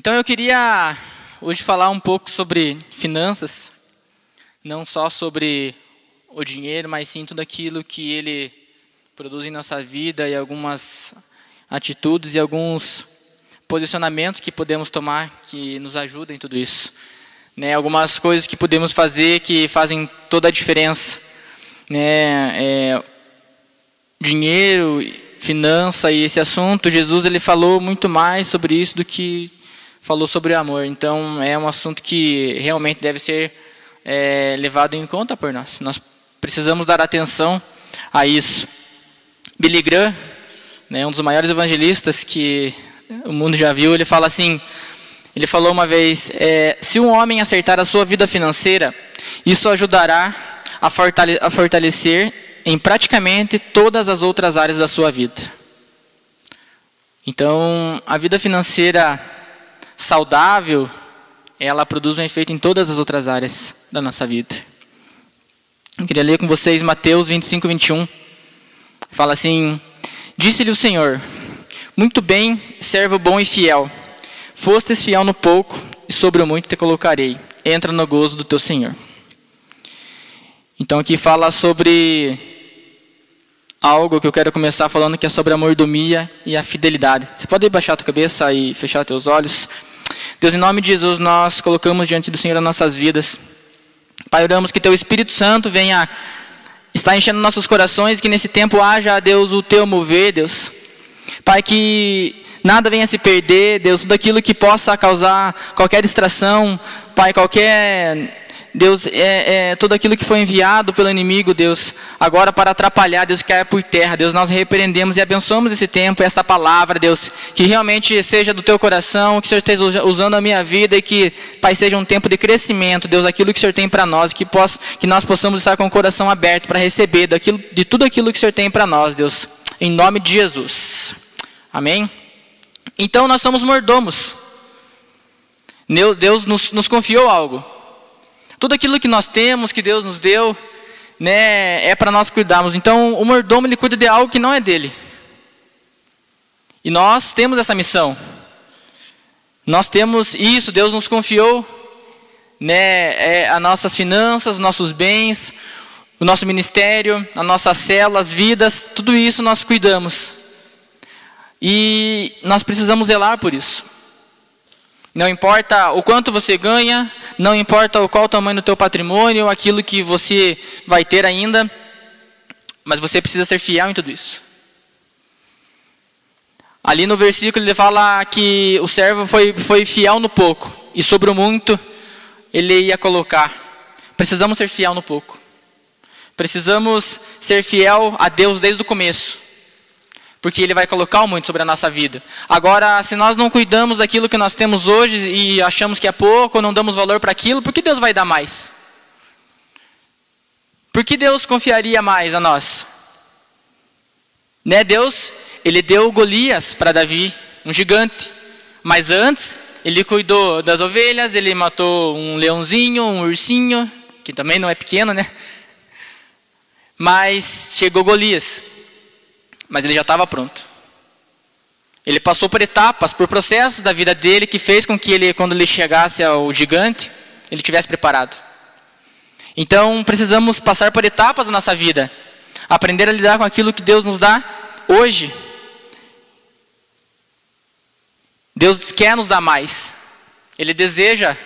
Então eu queria hoje falar um pouco sobre finanças, não só sobre o dinheiro, mas sim tudo aquilo que ele produz em nossa vida e algumas atitudes e alguns posicionamentos que podemos tomar que nos ajudam em tudo isso. Né, algumas coisas que podemos fazer que fazem toda a diferença. Né, é, dinheiro, finança e esse assunto, Jesus ele falou muito mais sobre isso do que falou sobre amor. Então, é um assunto que realmente deve ser é, levado em conta por nós. Nós precisamos dar atenção a isso. Billy Graham, né, um dos maiores evangelistas que o mundo já viu, ele fala assim: ele falou uma vez, é, se um homem acertar a sua vida financeira, isso ajudará a, fortale a fortalecer em praticamente todas as outras áreas da sua vida. Então, a vida financeira saudável, ela produz um efeito em todas as outras áreas da nossa vida. Eu queria ler com vocês Mateus 25, 21. Fala assim: Disse-lhe o Senhor: Muito bem, servo bom e fiel. Fostes fiel no pouco, e sobre o muito te colocarei. Entra no gozo do teu Senhor. Então aqui fala sobre algo que eu quero começar falando que é sobre a mordomia e a fidelidade. Você pode baixar a tua cabeça e fechar teus olhos? Deus, em nome de Jesus, nós colocamos diante do Senhor as nossas vidas. Pai, oramos que Teu Espírito Santo venha estar enchendo nossos corações, que nesse tempo haja, Deus, o Teu mover, Deus. Pai, que nada venha se perder, Deus, tudo aquilo que possa causar qualquer distração, Pai, qualquer Deus, é, é, tudo aquilo que foi enviado pelo inimigo, Deus, agora para atrapalhar, Deus, caia por terra, Deus, nós repreendemos e abençoamos esse tempo, essa palavra, Deus, que realmente seja do teu coração, que o Senhor esteja usando a minha vida e que, Pai, seja um tempo de crescimento, Deus, aquilo que o Senhor tem para nós, que, possa, que nós possamos estar com o coração aberto para receber daquilo, de tudo aquilo que o Senhor tem para nós, Deus, em nome de Jesus. Amém? Então nós somos mordomos. Deus nos, nos confiou algo. Tudo aquilo que nós temos, que Deus nos deu, né, é para nós cuidarmos. Então, o mordomo ele cuida de algo que não é dele. E nós temos essa missão. Nós temos isso, Deus nos confiou, né, é, as nossas finanças, nossos bens, o nosso ministério, a nossa célula, as vidas, tudo isso nós cuidamos. E nós precisamos zelar por isso. Não importa o quanto você ganha, não importa qual o tamanho do teu patrimônio, aquilo que você vai ter ainda, mas você precisa ser fiel em tudo isso. Ali no versículo ele fala que o servo foi, foi fiel no pouco, e sobre o muito ele ia colocar. Precisamos ser fiel no pouco. Precisamos ser fiel a Deus desde o começo porque Ele vai colocar muito sobre a nossa vida. Agora, se nós não cuidamos daquilo que nós temos hoje e achamos que é pouco, ou não damos valor para aquilo, por que Deus vai dar mais? Por que Deus confiaria mais a nós? Né, Deus, Ele deu Golias para Davi, um gigante, mas antes Ele cuidou das ovelhas, Ele matou um leãozinho, um ursinho, que também não é pequeno, né? Mas chegou Golias mas ele já estava pronto. Ele passou por etapas, por processos da vida dele que fez com que ele, quando ele chegasse ao gigante, ele tivesse preparado. Então, precisamos passar por etapas da nossa vida, aprender a lidar com aquilo que Deus nos dá hoje. Deus quer nos dar mais. Ele deseja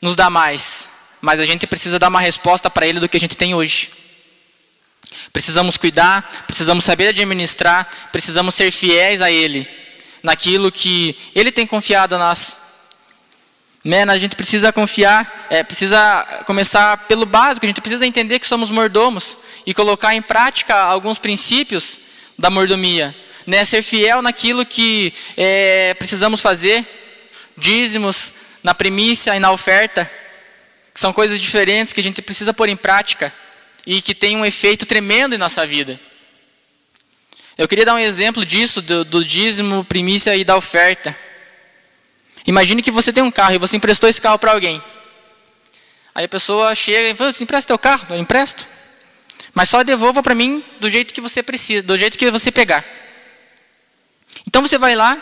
nos dar mais, mas a gente precisa dar uma resposta para ele do que a gente tem hoje. Precisamos cuidar, precisamos saber administrar, precisamos ser fiéis a Ele, naquilo que Ele tem confiado a nós. Né? A gente precisa confiar, é, precisa começar pelo básico, a gente precisa entender que somos mordomos e colocar em prática alguns princípios da mordomia. Né? Ser fiel naquilo que é, precisamos fazer, dízimos na primícia e na oferta, que são coisas diferentes que a gente precisa pôr em prática e que tem um efeito tremendo em nossa vida. Eu queria dar um exemplo disso, do, do dízimo, primícia e da oferta. Imagine que você tem um carro e você emprestou esse carro para alguém. Aí a pessoa chega e fala, você empresta teu carro? Eu empresto. Mas só devolva para mim do jeito que você precisa, do jeito que você pegar. Então você vai lá,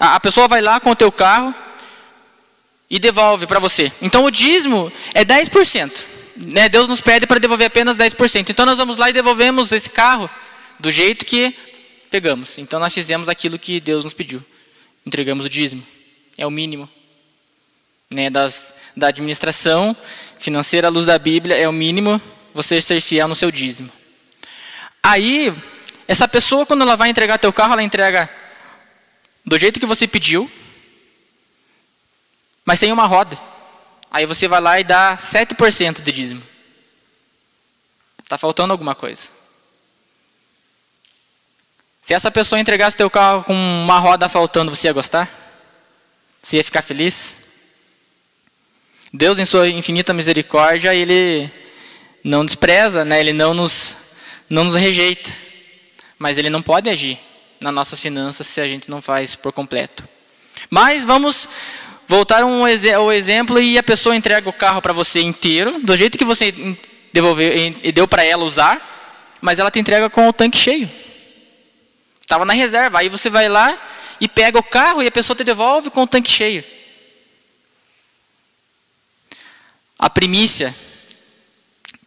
a, pessoa vai lá com o teu carro, e devolve para você. Então o dízimo é 10%. Né? Deus nos pede para devolver apenas 10%. Então nós vamos lá e devolvemos esse carro do jeito que pegamos. Então nós fizemos aquilo que Deus nos pediu. Entregamos o dízimo. É o mínimo. Né, das, da administração financeira à luz da Bíblia, é o mínimo você ser fiel no seu dízimo. Aí, essa pessoa, quando ela vai entregar teu carro, ela entrega do jeito que você pediu, mas sem uma roda. Aí você vai lá e dá 7% de dízimo. Está faltando alguma coisa. Se essa pessoa entregasse teu carro com uma roda faltando, você ia gostar? Você ia ficar feliz? Deus, em sua infinita misericórdia, ele não despreza, né? ele não nos, não nos rejeita. Mas ele não pode agir nas nossas finanças se a gente não faz por completo. Mas vamos voltar um, ao exemplo e a pessoa entrega o carro para você inteiro, do jeito que você devolveu e deu para ela usar, mas ela te entrega com o tanque cheio. Estava na reserva. Aí você vai lá e pega o carro e a pessoa te devolve com o tanque cheio. A primícia.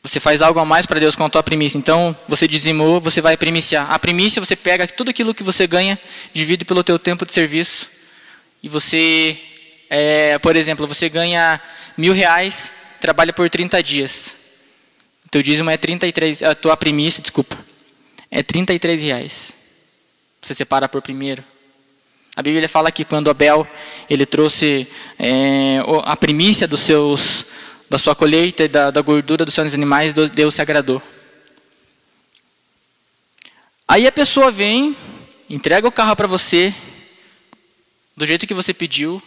Você faz algo a mais para Deus com a tua primícia. Então, você dizimou, você vai primiciar. A primícia, você pega tudo aquilo que você ganha, divide pelo teu tempo de serviço. E você é, por exemplo, você ganha mil reais, trabalha por 30 dias. O teu dízimo é 33, a tua primícia, desculpa, é 33 reais. Você separa por primeiro. A Bíblia fala que quando Abel ele trouxe é, a primícia dos seus, da sua colheita e da, da gordura dos seus animais, Deus se agradou. Aí a pessoa vem, entrega o carro para você, do jeito que você pediu,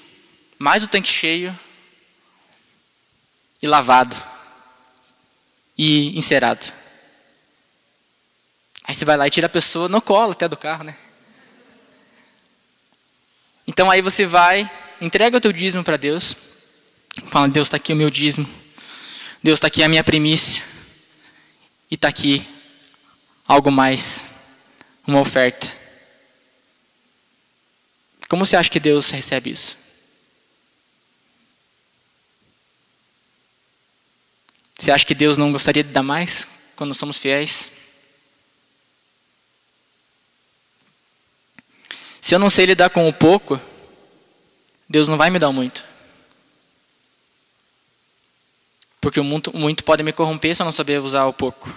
mais o tanque cheio e lavado e encerado. Aí você vai lá e tira a pessoa no colo até do carro, né? Então aí você vai, entrega o teu dízimo para Deus, fala, Deus está aqui o meu dízimo, Deus está aqui a minha primícia, e está aqui algo mais, uma oferta. Como você acha que Deus recebe isso? Você acha que Deus não gostaria de dar mais quando somos fiéis? Se eu não sei lidar com o pouco, Deus não vai me dar muito. Porque o muito, muito pode me corromper se eu não saber usar o pouco.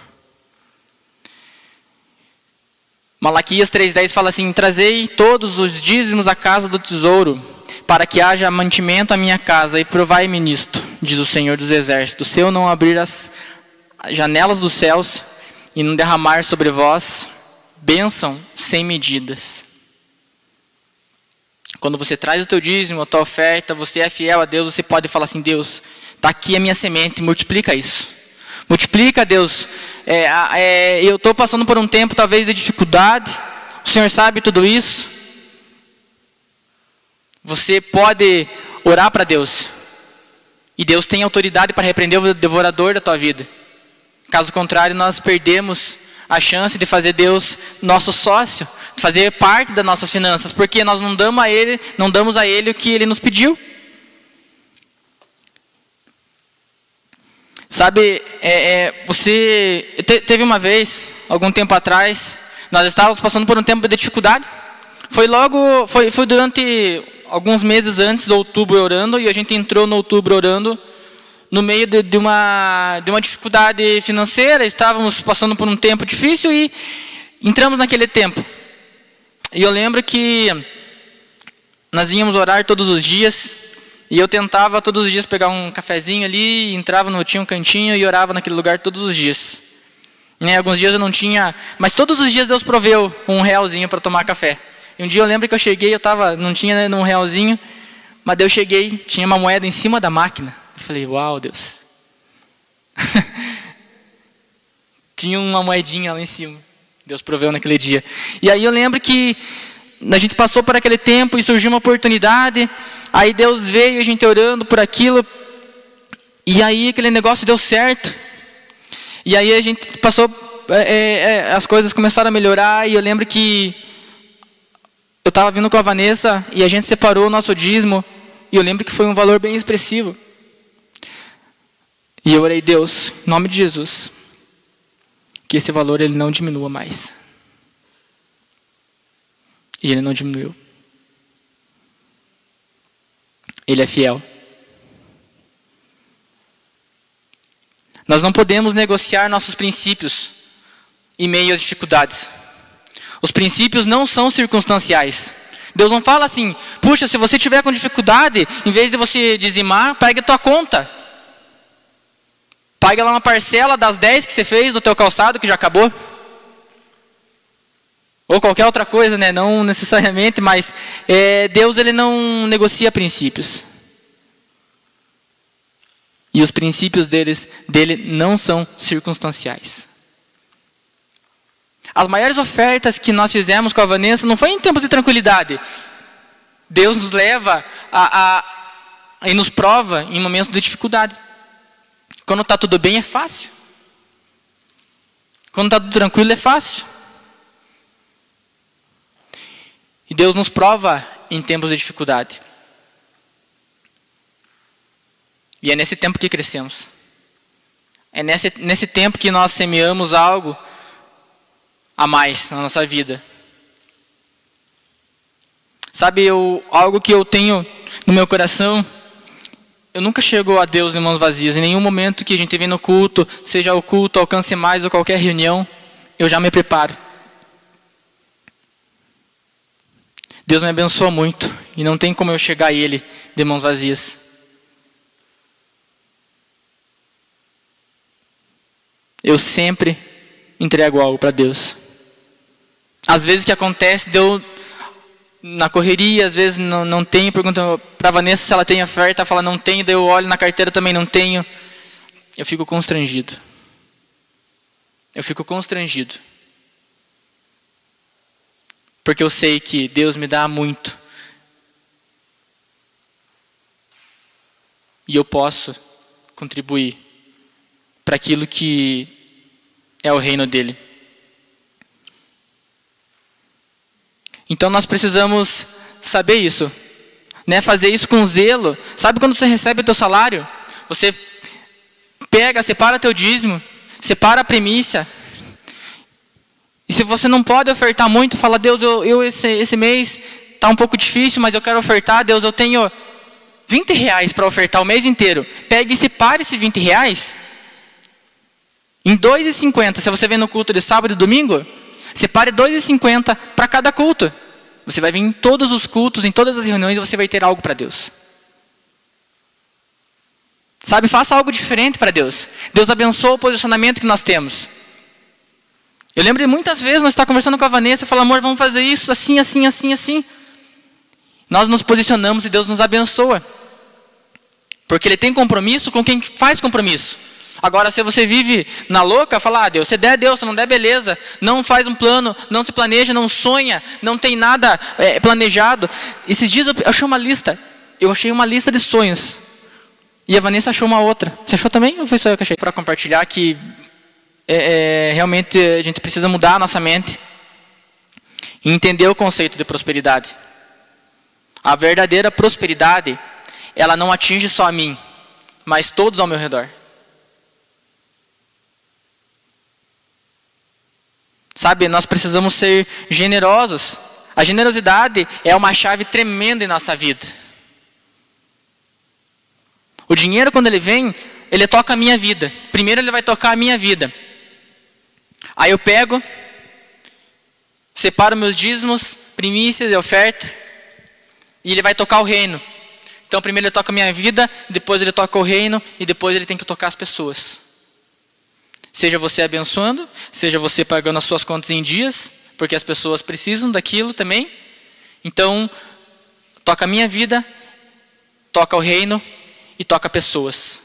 Malaquias 3,10 fala assim: Trazei todos os dízimos à casa do tesouro, para que haja mantimento à minha casa, e provai-me nisto diz o Senhor dos Exércitos: se eu não abrir as janelas dos céus e não derramar sobre vós bênção sem medidas. Quando você traz o teu dízimo, a tua oferta, você é fiel a Deus, você pode falar assim: Deus, está aqui a minha semente, multiplica isso. Multiplica, Deus. É, é, eu estou passando por um tempo talvez de dificuldade, o Senhor sabe tudo isso. Você pode orar para Deus. E Deus tem autoridade para repreender o devorador da tua vida. Caso contrário, nós perdemos a chance de fazer Deus nosso sócio, de fazer parte das nossas finanças, porque nós não damos a Ele, não damos a Ele o que Ele nos pediu. Sabe, é, é, você te, teve uma vez, algum tempo atrás, nós estávamos passando por um tempo de dificuldade. Foi logo, foi, foi durante alguns meses antes do outubro orando, e a gente entrou no outubro orando no meio de, de, uma, de uma dificuldade financeira, estávamos passando por um tempo difícil e entramos naquele tempo. E eu lembro que nós íamos orar todos os dias, e eu tentava todos os dias pegar um cafezinho ali, entrava no tinha um cantinho e orava naquele lugar todos os dias. Né, alguns dias eu não tinha, mas todos os dias Deus proveu um realzinho para tomar café. E um dia eu lembro que eu cheguei, eu tava, não tinha né, um realzinho, mas daí eu cheguei, tinha uma moeda em cima da máquina. Eu falei, uau, Deus. tinha uma moedinha lá em cima. Deus proveu naquele dia. E aí eu lembro que a gente passou por aquele tempo e surgiu uma oportunidade. Aí Deus veio, a gente orando por aquilo. E aí aquele negócio deu certo. E aí a gente passou, é, é, as coisas começaram a melhorar. E eu lembro que eu estava vindo com a Vanessa e a gente separou o nosso dízimo E eu lembro que foi um valor bem expressivo. E eu orei, Deus, em nome de Jesus, que esse valor ele não diminua mais. E ele não diminuiu. Ele é fiel. Nós não podemos negociar nossos princípios em meio às dificuldades. Os princípios não são circunstanciais. Deus não fala assim, puxa, se você tiver com dificuldade, em vez de você dizimar, pegue a tua conta. Pague lá uma parcela das 10 que você fez do teu calçado que já acabou. Ou qualquer outra coisa, né? Não necessariamente, mas é, Deus ele não negocia princípios. E os princípios deles, dele não são circunstanciais. As maiores ofertas que nós fizemos com a Vanessa não foi em tempos de tranquilidade. Deus nos leva a, a, e nos prova em momentos de dificuldade. Quando está tudo bem é fácil. Quando está tudo tranquilo é fácil. E Deus nos prova em tempos de dificuldade. E é nesse tempo que crescemos. É nesse, nesse tempo que nós semeamos algo a mais na nossa vida. Sabe, eu, algo que eu tenho no meu coração, eu nunca chego a Deus em mãos vazias. Em nenhum momento que a gente vem no culto, seja o culto, alcance mais ou qualquer reunião, eu já me preparo. Deus me abençoa muito e não tem como eu chegar a Ele de mãos vazias. Eu sempre entrego algo para Deus. Às vezes que acontece, deu na correria, às vezes não, não tenho, pergunta para Vanessa se ela tem oferta, fala não tenho, daí eu olho na carteira também não tenho. Eu fico constrangido. Eu fico constrangido. Porque eu sei que Deus me dá muito. E eu posso contribuir para aquilo que é o reino dele. Então nós precisamos saber isso, né? Fazer isso com zelo. Sabe quando você recebe o teu salário? Você pega, separa teu dízimo, separa a primícia. E se você não pode ofertar muito, fala, Deus, eu, eu esse, esse mês está um pouco difícil, mas eu quero ofertar, Deus, eu tenho 20 reais para ofertar o mês inteiro. Pegue e separe esses 20 reais. Em 2,50, se você vem no culto de sábado e domingo, Separe 2,50 para cada culto. Você vai vir em todos os cultos, em todas as reuniões, e você vai ter algo para Deus. Sabe, faça algo diferente para Deus. Deus abençoa o posicionamento que nós temos. Eu lembro de muitas vezes nós estar conversando com a Vanessa e falar, amor, vamos fazer isso assim, assim, assim, assim. Nós nos posicionamos e Deus nos abençoa. Porque Ele tem compromisso com quem faz compromisso. Agora, se você vive na louca, fala, ah, Deus, se der, Deus, se não der, beleza. Não faz um plano, não se planeja, não sonha, não tem nada é, planejado. Esses dias eu achei uma lista, eu achei uma lista de sonhos. E a Vanessa achou uma outra. Você achou também? Ou foi só eu que achei? Para compartilhar que é, é, realmente a gente precisa mudar a nossa mente e entender o conceito de prosperidade. A verdadeira prosperidade, ela não atinge só a mim, mas todos ao meu redor. Sabe, nós precisamos ser generosos. A generosidade é uma chave tremenda em nossa vida. O dinheiro, quando ele vem, ele toca a minha vida. Primeiro, ele vai tocar a minha vida. Aí eu pego, separo meus dízimos, primícias e oferta, e ele vai tocar o reino. Então, primeiro ele toca a minha vida, depois ele toca o reino, e depois ele tem que tocar as pessoas. Seja você abençoando, seja você pagando as suas contas em dias, porque as pessoas precisam daquilo também. Então, toca a minha vida, toca o reino e toca pessoas.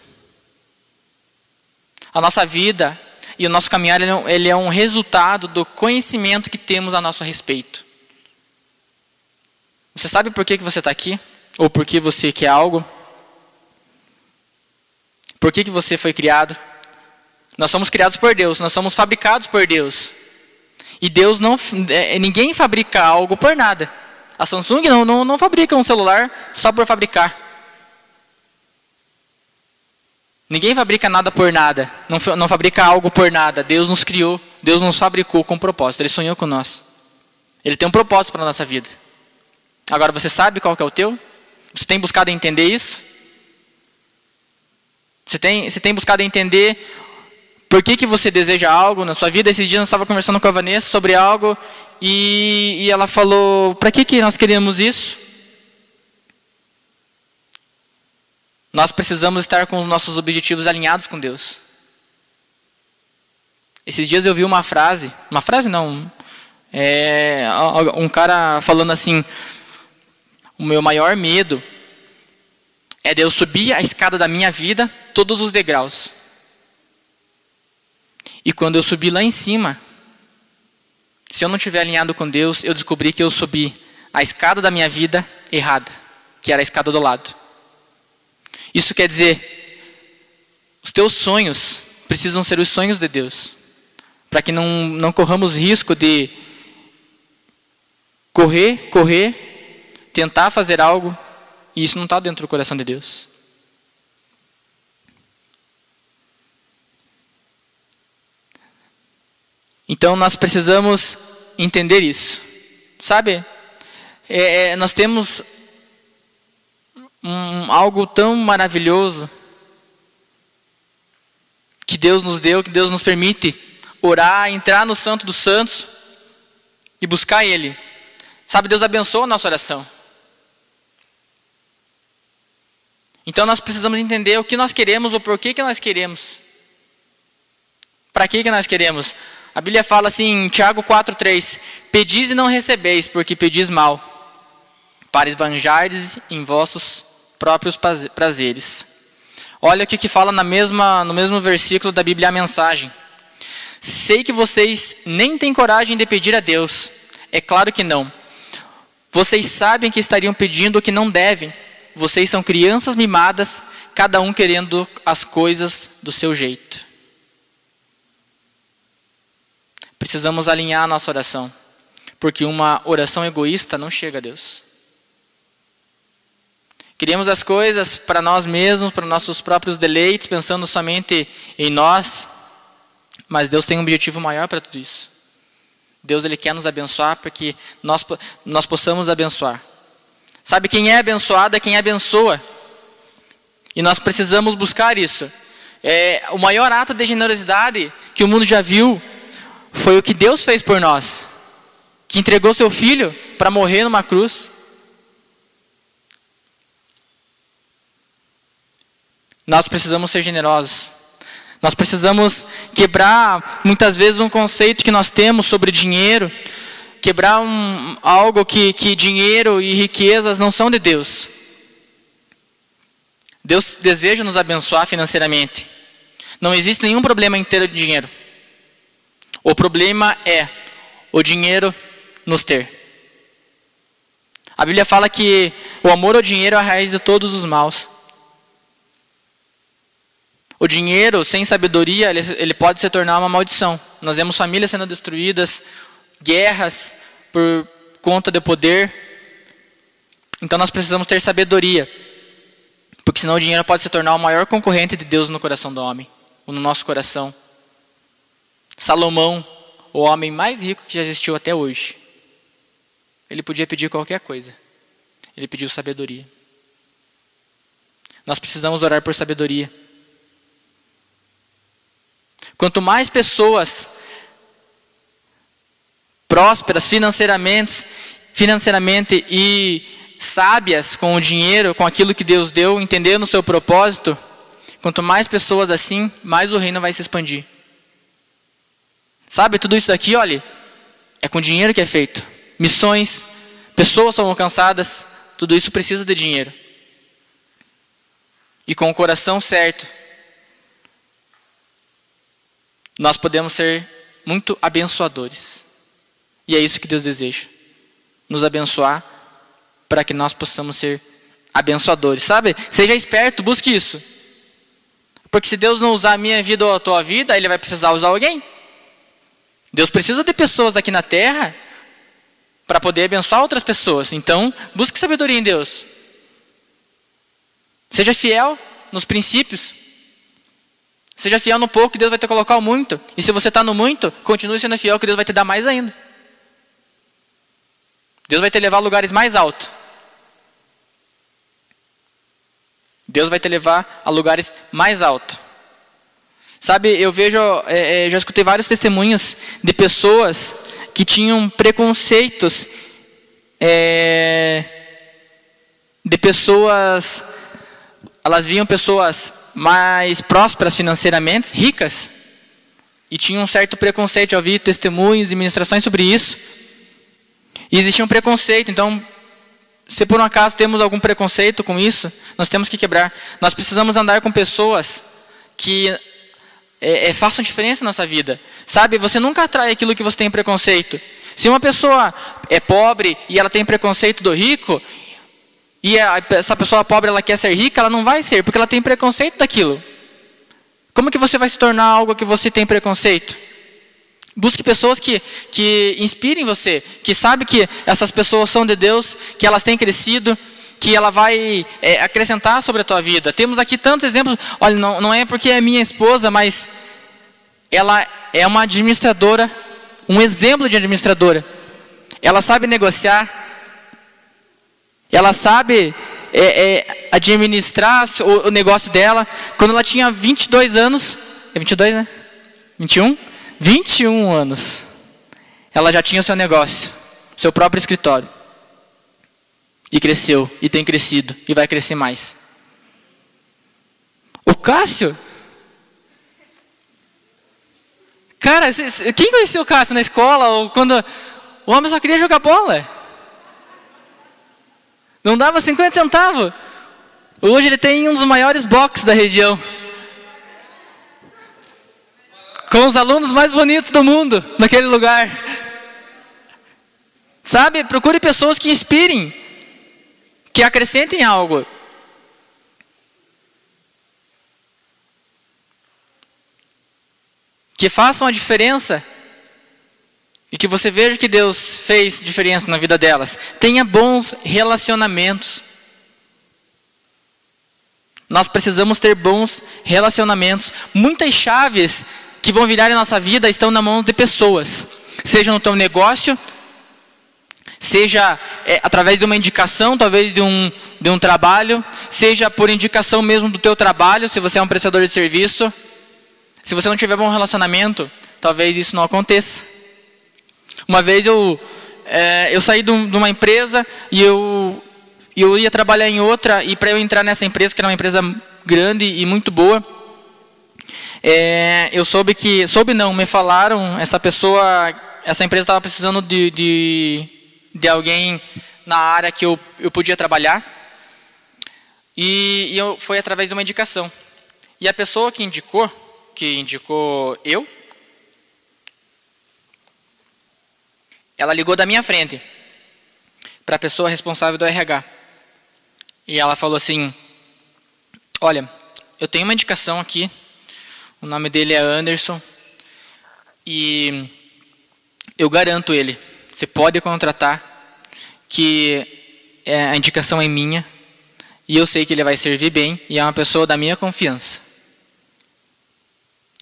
A nossa vida e o nosso caminhar ele é um resultado do conhecimento que temos a nosso respeito. Você sabe por que, que você está aqui? Ou por que você quer algo? Por que, que você foi criado? Nós somos criados por Deus, nós somos fabricados por Deus. E Deus não. É, ninguém fabrica algo por nada. A Samsung não, não, não fabrica um celular só por fabricar. Ninguém fabrica nada por nada, não, não fabrica algo por nada. Deus nos criou, Deus nos fabricou com propósito, Ele sonhou com nós. Ele tem um propósito para a nossa vida. Agora, você sabe qual que é o teu? Você tem buscado entender isso? Você tem, você tem buscado entender por que, que você deseja algo na sua vida? Esses dias eu estava conversando com a Vanessa sobre algo e, e ela falou: para que, que nós queríamos isso? Nós precisamos estar com os nossos objetivos alinhados com Deus. Esses dias eu vi uma frase, uma frase não, é, um cara falando assim: o meu maior medo é de eu subir a escada da minha vida, todos os degraus. E quando eu subi lá em cima, se eu não tiver alinhado com Deus, eu descobri que eu subi a escada da minha vida errada, que era a escada do lado. Isso quer dizer, os teus sonhos precisam ser os sonhos de Deus, para que não, não corramos risco de correr, correr, tentar fazer algo, e isso não está dentro do coração de Deus. Então nós precisamos entender isso. Sabe? É, é, nós temos um, algo tão maravilhoso que Deus nos deu, que Deus nos permite orar, entrar no Santo dos Santos e buscar Ele. Sabe, Deus abençoa a nossa oração. Então nós precisamos entender o que nós queremos, o porquê que nós queremos. Para que, que nós queremos? A Bíblia fala assim em Tiago 4,3: Pedis e não recebeis, porque pedis mal, para esbanjardes em vossos próprios prazeres. Olha o que, que fala na mesma, no mesmo versículo da Bíblia a mensagem. Sei que vocês nem têm coragem de pedir a Deus. É claro que não. Vocês sabem que estariam pedindo o que não devem. Vocês são crianças mimadas, cada um querendo as coisas do seu jeito. Precisamos alinhar a nossa oração, porque uma oração egoísta não chega a Deus. Queríamos as coisas para nós mesmos, para nossos próprios deleites, pensando somente em nós. Mas Deus tem um objetivo maior para tudo isso. Deus ele quer nos abençoar para que nós, nós possamos abençoar. Sabe quem é abençoado é quem abençoa. E nós precisamos buscar isso. É, o maior ato de generosidade que o mundo já viu foi o que Deus fez por nós. Que entregou seu filho para morrer numa cruz. Nós precisamos ser generosos. Nós precisamos quebrar muitas vezes um conceito que nós temos sobre dinheiro, quebrar um, algo que, que dinheiro e riquezas não são de Deus. Deus deseja nos abençoar financeiramente. Não existe nenhum problema em ter dinheiro. O problema é o dinheiro nos ter. A Bíblia fala que o amor ao dinheiro é a raiz de todos os maus. O dinheiro sem sabedoria, ele, ele pode se tornar uma maldição. Nós vemos famílias sendo destruídas, guerras por conta de poder. Então nós precisamos ter sabedoria. Porque senão o dinheiro pode se tornar o maior concorrente de Deus no coração do homem, ou no nosso coração. Salomão, o homem mais rico que já existiu até hoje, ele podia pedir qualquer coisa. Ele pediu sabedoria. Nós precisamos orar por sabedoria. Quanto mais pessoas prósperas financeiramente, financeiramente e sábias com o dinheiro, com aquilo que Deus deu, entendendo o seu propósito, quanto mais pessoas assim, mais o reino vai se expandir. Sabe, tudo isso daqui, olha, é com dinheiro que é feito. Missões, pessoas são alcançadas, tudo isso precisa de dinheiro. E com o coração certo, nós podemos ser muito abençoadores. E é isso que Deus deseja. Nos abençoar para que nós possamos ser abençoadores. Sabe? Seja esperto, busque isso. Porque se Deus não usar a minha vida ou a tua vida, Ele vai precisar usar alguém. Deus precisa de pessoas aqui na terra para poder abençoar outras pessoas. Então, busque sabedoria em Deus. Seja fiel nos princípios. Seja fiel no pouco, que Deus vai te colocar o muito. E se você está no muito, continue sendo fiel, que Deus vai te dar mais ainda. Deus vai te levar a lugares mais altos. Deus vai te levar a lugares mais altos. Sabe, eu vejo, é, é, já escutei vários testemunhos de pessoas que tinham preconceitos é, de pessoas, elas viam pessoas mais prósperas financeiramente, ricas, e tinham um certo preconceito. Eu vi testemunhos e ministrações sobre isso. E existia um preconceito, então, se por um acaso temos algum preconceito com isso, nós temos que quebrar. Nós precisamos andar com pessoas que é, é, façam diferença na nossa vida. Sabe, você nunca atrai aquilo que você tem preconceito. Se uma pessoa é pobre e ela tem preconceito do rico, e essa pessoa pobre ela quer ser rica, ela não vai ser, porque ela tem preconceito daquilo. Como que você vai se tornar algo que você tem preconceito? Busque pessoas que, que inspirem você, que sabe que essas pessoas são de Deus, que elas têm crescido, que ela vai é, acrescentar sobre a tua vida. Temos aqui tantos exemplos. Olha, não, não é porque é minha esposa, mas ela é uma administradora, um exemplo de administradora. Ela sabe negociar, ela sabe é, é, administrar o, o, negócio dela. Quando ela tinha 22 anos, é 22, né? 21? 21 anos. Ela já tinha o seu negócio, seu próprio escritório. E cresceu, e tem crescido, e vai crescer mais. O Cássio. Cara, quem conheceu o Cássio na escola? Ou quando o homem só queria jogar bola? Não dava 50 centavos. Hoje ele tem um dos maiores boxes da região. Com os alunos mais bonitos do mundo, naquele lugar. Sabe, procure pessoas que inspirem, que acrescentem algo. Que façam a diferença e que você veja que Deus fez diferença na vida delas. Tenha bons relacionamentos. Nós precisamos ter bons relacionamentos. Muitas chaves que vão virar a nossa vida estão na mão de pessoas, seja no teu negócio, seja é, através de uma indicação, talvez de um, de um trabalho, seja por indicação mesmo do teu trabalho, se você é um prestador de serviço. Se você não tiver bom relacionamento, talvez isso não aconteça. Uma vez eu, é, eu saí de, uma empresa e eu, eu ia trabalhar em outra, e para eu entrar nessa empresa, que era uma empresa grande e muito boa, é, eu soube que, soube não, me falaram, essa pessoa, essa empresa estava precisando de, de, de, alguém na área que eu, eu podia trabalhar, e, e eu, foi através de uma indicação. E a pessoa que indicou, que indicou eu, Ela ligou da minha frente para a pessoa responsável do RH. E ela falou assim: Olha, eu tenho uma indicação aqui. O nome dele é Anderson. E eu garanto ele. Você pode contratar. Que é, a indicação é minha. E eu sei que ele vai servir bem. E é uma pessoa da minha confiança.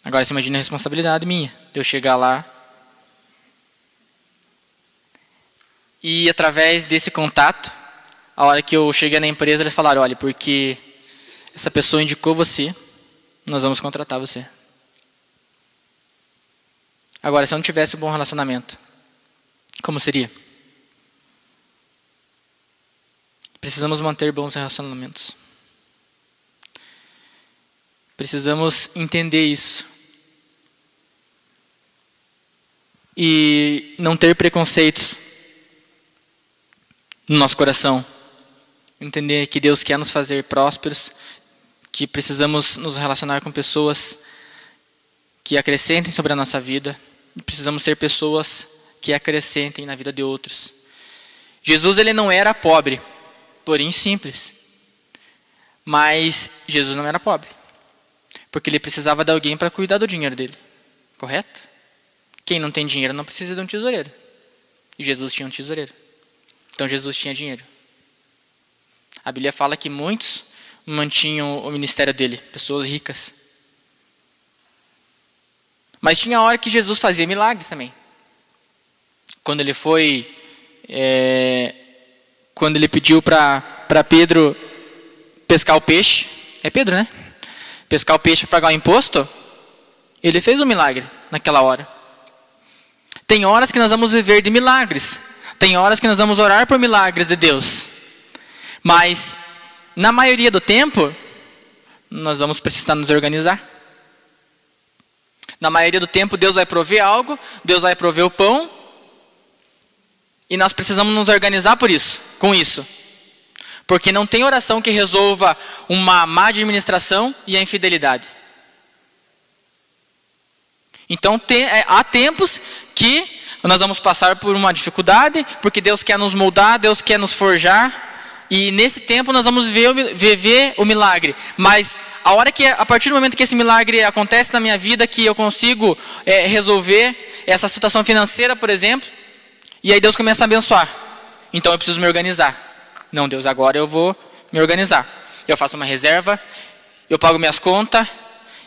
Agora você imagina a responsabilidade minha. De eu chegar lá E através desse contato, a hora que eu cheguei na empresa, eles falaram: olha, porque essa pessoa indicou você, nós vamos contratar você. Agora, se eu não tivesse um bom relacionamento, como seria? Precisamos manter bons relacionamentos. Precisamos entender isso. E não ter preconceitos no nosso coração. Entender que Deus quer nos fazer prósperos, que precisamos nos relacionar com pessoas que acrescentem sobre a nossa vida, precisamos ser pessoas que acrescentem na vida de outros. Jesus ele não era pobre, porém simples. Mas Jesus não era pobre, porque ele precisava de alguém para cuidar do dinheiro dele. Correto? Quem não tem dinheiro não precisa de um tesoureiro. E Jesus tinha um tesoureiro. Então Jesus tinha dinheiro. A Bíblia fala que muitos mantinham o ministério dele, pessoas ricas. Mas tinha hora que Jesus fazia milagres também. Quando ele foi. É, quando ele pediu para Pedro pescar o peixe. É Pedro, né? Pescar o peixe para pagar o imposto. Ele fez um milagre naquela hora. Tem horas que nós vamos viver de milagres. Tem horas que nós vamos orar por milagres de Deus. Mas, na maioria do tempo, nós vamos precisar nos organizar. Na maioria do tempo, Deus vai prover algo, Deus vai prover o pão, e nós precisamos nos organizar por isso, com isso. Porque não tem oração que resolva uma má administração e a infidelidade. Então tem, é, há tempos que nós vamos passar por uma dificuldade, porque Deus quer nos moldar, Deus quer nos forjar, e nesse tempo nós vamos viver, viver o milagre. Mas a hora que, a partir do momento que esse milagre acontece na minha vida, que eu consigo é, resolver essa situação financeira, por exemplo, e aí Deus começa a abençoar. Então eu preciso me organizar. Não, Deus, agora eu vou me organizar. Eu faço uma reserva, eu pago minhas contas,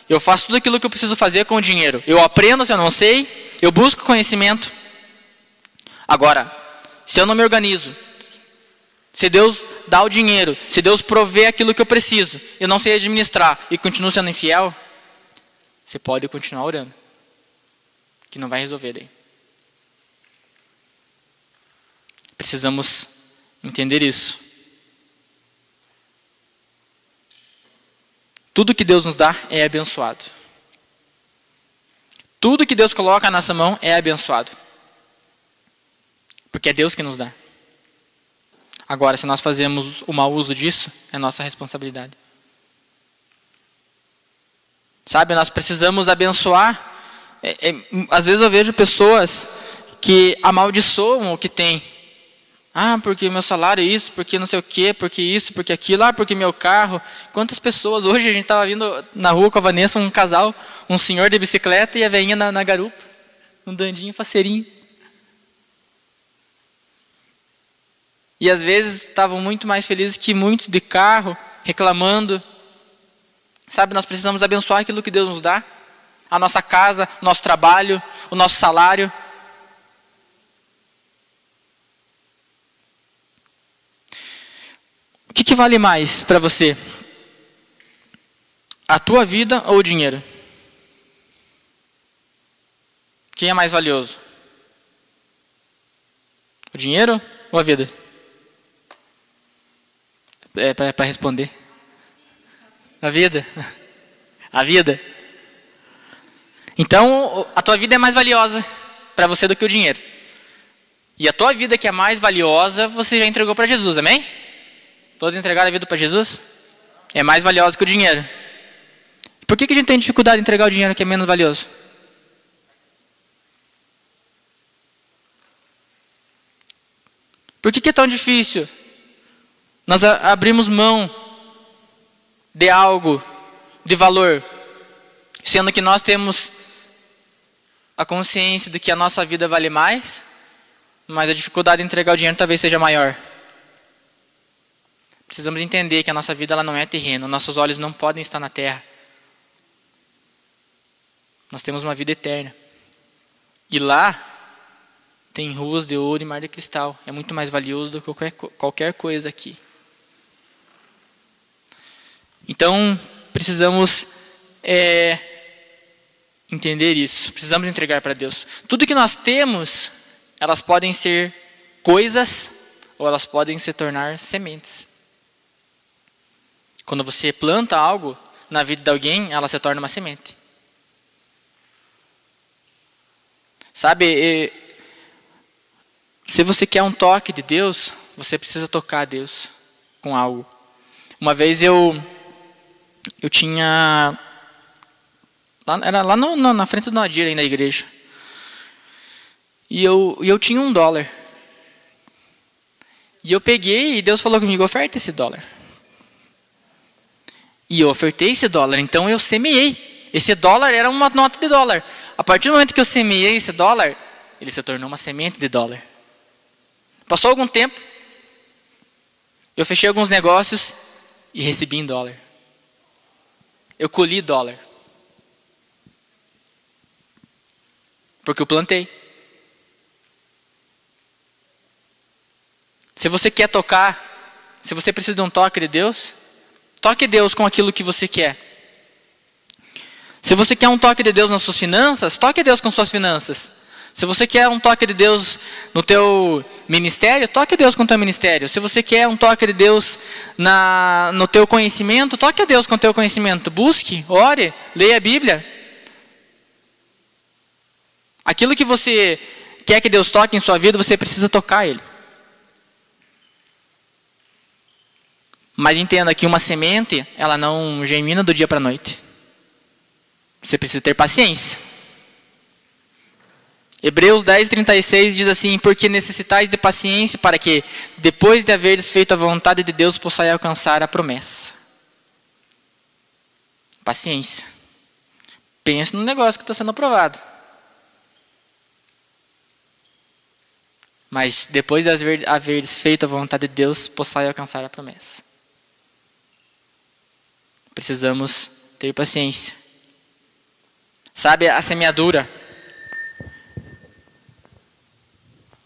eu faço tudo aquilo que eu preciso fazer com o dinheiro. Eu aprendo se eu não sei, eu busco conhecimento. Agora, se eu não me organizo, se Deus dá o dinheiro, se Deus provê aquilo que eu preciso, eu não sei administrar e continuo sendo infiel, você pode continuar orando, que não vai resolver daí. Precisamos entender isso. Tudo que Deus nos dá é abençoado. Tudo que Deus coloca na nossa mão é abençoado. Porque é Deus que nos dá. Agora, se nós fazemos o mau uso disso, é nossa responsabilidade. Sabe, nós precisamos abençoar. É, é, às vezes eu vejo pessoas que amaldiçoam o que tem. Ah, porque meu salário é isso, porque não sei o quê, porque isso, porque aquilo, ah, porque meu carro. Quantas pessoas, hoje a gente estava vindo na rua com a Vanessa, um casal, um senhor de bicicleta e a veinha na, na garupa, um dandinho faceirinho. E às vezes estavam muito mais felizes que muitos de carro, reclamando. Sabe, nós precisamos abençoar aquilo que Deus nos dá. A nossa casa, nosso trabalho, o nosso salário. Que, que vale mais para você? A tua vida ou o dinheiro? Quem é mais valioso? O dinheiro ou a vida? É para responder. A vida. A vida. Então, a tua vida é mais valiosa para você do que o dinheiro. E a tua vida que é mais valiosa, você já entregou para Jesus, amém? Todos entregaram a vida para Jesus? É mais valioso que o dinheiro. Por que, que a gente tem dificuldade em entregar o dinheiro que é menos valioso? Por que, que é tão difícil? Nós abrimos mão de algo de valor, sendo que nós temos a consciência de que a nossa vida vale mais, mas a dificuldade de entregar o dinheiro talvez seja maior. Precisamos entender que a nossa vida ela não é terreno, nossos olhos não podem estar na terra. Nós temos uma vida eterna. E lá tem ruas de ouro e mar de cristal. É muito mais valioso do que qualquer, coisa aqui. Então, precisamos é, entender isso. Precisamos entregar para Deus. Tudo que nós temos, elas podem ser coisas ou elas podem se tornar sementes. Quando você planta algo na vida de alguém, ela se torna uma semente. Sabe, se você quer um toque de Deus, você precisa tocar a Deus com algo. Uma vez eu eu tinha lá, era lá no, na frente do Nadir aí na igreja. E eu, eu tinha um dólar. E eu peguei e Deus falou comigo, oferta esse dólar. E eu ofertei esse dólar, então eu semeei. Esse dólar era uma nota de dólar. A partir do momento que eu semeei esse dólar, ele se tornou uma semente de dólar. Passou algum tempo, eu fechei alguns negócios e recebi em dólar. Eu colhi dólar. Porque eu plantei. Se você quer tocar, se você precisa de um toque de Deus, toque Deus com aquilo que você quer. Se você quer um toque de Deus nas suas finanças, toque Deus com suas finanças. Se você quer um toque de Deus no teu ministério, toque Deus com o teu ministério. Se você quer um toque de Deus na, no teu conhecimento, toque a Deus com o teu conhecimento. Busque, ore, leia a Bíblia. Aquilo que você quer que Deus toque em sua vida, você precisa tocar Ele. Mas entenda que uma semente, ela não germina do dia para a noite. Você precisa ter paciência. Hebreus 10, 36 diz assim: Porque necessitais de paciência para que, depois de haveres feito a vontade de Deus, possais alcançar a promessa. Paciência. Pense no negócio que está sendo aprovado. Mas depois de haveres feito a vontade de Deus, possais alcançar a promessa. Precisamos ter paciência. Sabe a semeadura?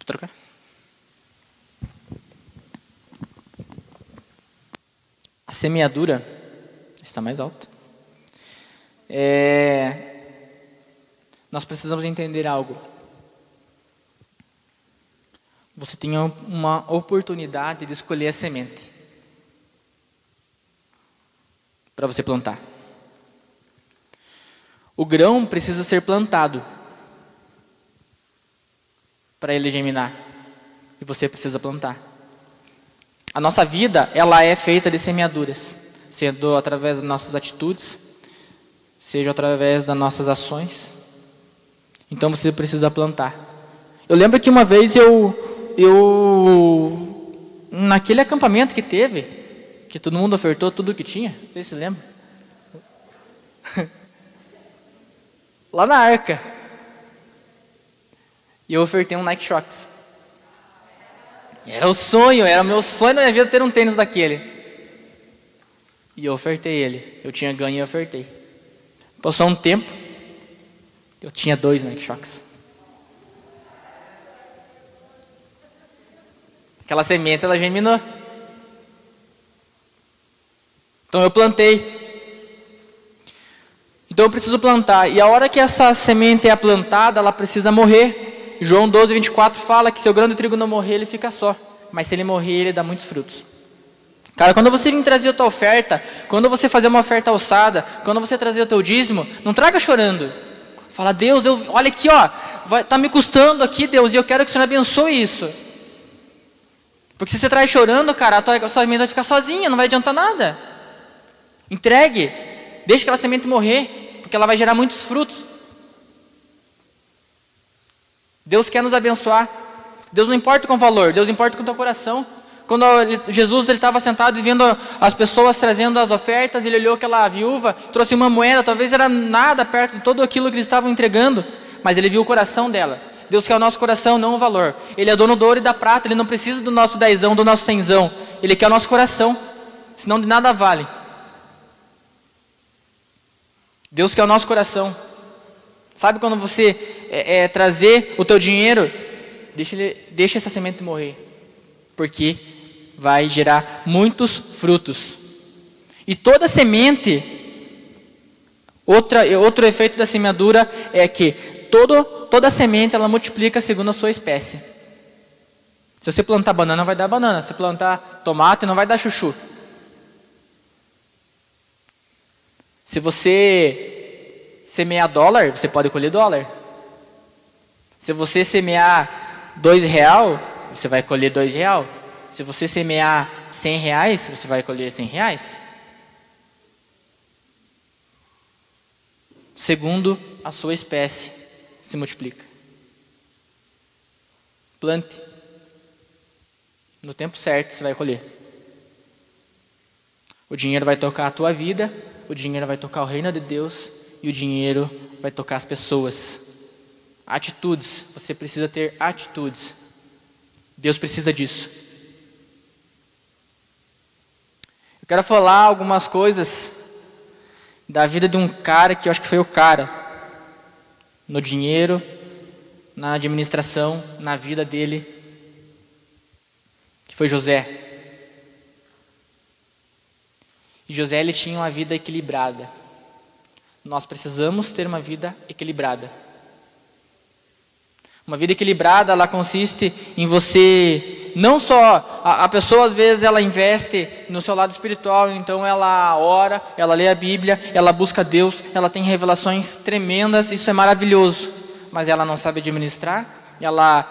trocar? A semeadura está mais alta. É, nós precisamos entender algo. Você tem uma oportunidade de escolher a semente para você plantar. O grão precisa ser plantado para ele germinar. E você precisa plantar. A nossa vida, ela é feita de semeaduras, sendo através das nossas atitudes, seja através das nossas ações. Então você precisa plantar. Eu lembro que uma vez eu eu naquele acampamento que teve, que todo mundo ofertou tudo que tinha, sei se lembra. Lá na arca. E eu ofertei um Nike Shox. Era o sonho, era o meu sonho na minha vida ter um tênis daquele. E eu ofertei ele. Eu tinha ganho e ofertei. Passou um tempo, eu tinha dois Nike Shox. Aquela semente, ela germinou. Então eu plantei. Então eu preciso plantar. E a hora que essa semente é plantada, ela precisa morrer. João 12, 24 fala que se o grão de trigo não morrer, ele fica só. Mas se ele morrer, ele dá muitos frutos. Cara, quando você vir trazer a tua oferta, quando você fazer uma oferta alçada, quando você trazer o teu dízimo, não traga chorando. Fala, Deus, eu, olha aqui, ó, vai, tá me custando aqui, Deus, e eu quero que o Senhor abençoe isso. Porque se você traz chorando, cara, a tua, a semente vai ficar sozinha, não vai adiantar nada. Entregue, deixe aquela semente morrer, porque ela vai gerar muitos frutos. Deus quer nos abençoar. Deus não importa com o valor, Deus importa com o teu coração. Quando Jesus estava sentado e vendo as pessoas trazendo as ofertas, ele olhou aquela viúva, trouxe uma moeda, talvez era nada perto de tudo aquilo que eles estavam entregando, mas ele viu o coração dela. Deus quer o nosso coração, não o valor. Ele é dono do ouro e da prata, ele não precisa do nosso dezão, do nosso cenzão. Ele quer o nosso coração, senão de nada vale. Deus quer o nosso coração. Sabe quando você é, é, trazer o teu dinheiro, deixa, ele, deixa essa semente morrer, porque vai gerar muitos frutos. E toda semente, outra, outro efeito da semeadura é que todo, toda semente ela multiplica segundo a sua espécie. Se você plantar banana, vai dar banana. Se plantar tomate, não vai dar chuchu. Se você semear dólar, você pode colher dólar. Se você semear dois real, você vai colher dois real. Se você semear cem reais, você vai colher cem reais. Segundo a sua espécie se multiplica. Plante. No tempo certo você vai colher. O dinheiro vai tocar a tua vida, o dinheiro vai tocar o reino de Deus e o dinheiro vai tocar as pessoas. Atitudes, você precisa ter atitudes. Deus precisa disso. Eu quero falar algumas coisas da vida de um cara que eu acho que foi o cara no dinheiro na administração, na vida dele, que foi José. E José ele tinha uma vida equilibrada. Nós precisamos ter uma vida equilibrada. Uma vida equilibrada, ela consiste em você não só a, a, pessoa às vezes ela investe no seu lado espiritual, então ela ora, ela lê a Bíblia, ela busca Deus, ela tem revelações tremendas, isso é maravilhoso, mas ela não sabe administrar, ela